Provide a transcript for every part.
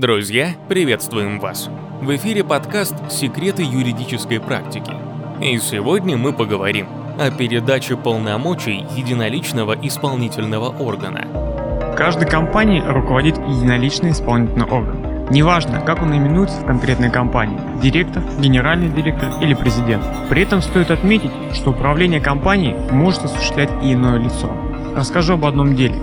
Друзья, приветствуем вас! В эфире подкаст «Секреты юридической практики». И сегодня мы поговорим о передаче полномочий единоличного исполнительного органа. Каждой компании руководит единоличный исполнительный орган. Неважно, как он именуется в конкретной компании – директор, генеральный директор или президент. При этом стоит отметить, что управление компанией может осуществлять и иное лицо. Расскажу об одном деле.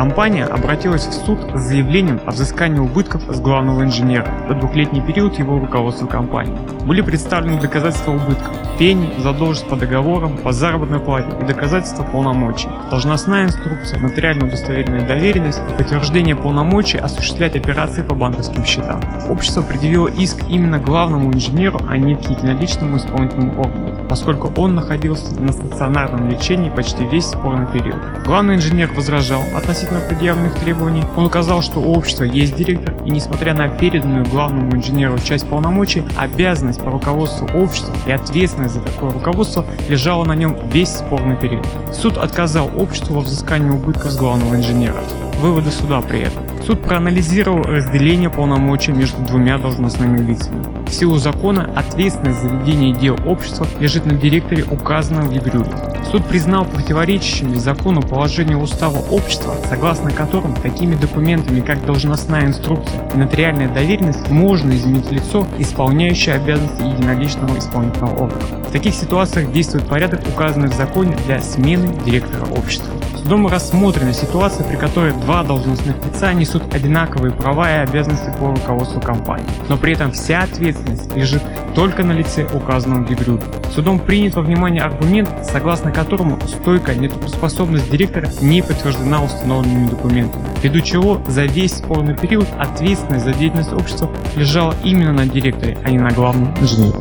Компания обратилась в суд с заявлением о взыскании убытков с главного инженера за двухлетний период его руководства компании. Были представлены доказательства убытков, пени, задолженность по договорам, по заработной плате и доказательства полномочий, должностная инструкция, нотариально удостоверенная доверенность и подтверждение полномочий осуществлять операции по банковским счетам. Общество предъявило иск именно главному инженеру, а не единоличному исполнительному органу, поскольку он находился на стационарном лечении почти весь спорный период. Главный инженер возражал относительно относительно предъявленных требований, он указал, что у общества есть директор, и несмотря на переданную главному инженеру часть полномочий, обязанность по руководству общества и ответственность за такое руководство лежала на нем весь спорный период. Суд отказал обществу во взыскании убытков с главного инженера. Выводы суда при этом. Суд проанализировал разделение полномочий между двумя должностными лицами. В силу закона ответственность за ведение дел общества лежит на директоре, указанном в Егрюле. Суд признал противоречащими закону положение устава общества, согласно которым такими документами, как должностная инструкция и нотариальная доверенность, можно изменить лицо, исполняющее обязанности единоличного исполнительного органа. В таких ситуациях действует порядок, указанный в законе для смены директора общества. Судом рассмотрена ситуация, при которой два должностных лица несут одинаковые права и обязанности по руководству компании, но при этом вся ответственность лежит только на лице указанного в Судом принят во внимание аргумент, согласно которому стойкая нетрудоспособность директора не подтверждена установленными документами, ввиду чего за весь спорный период ответственность за деятельность общества лежала именно на директоре, а не на главном инженере.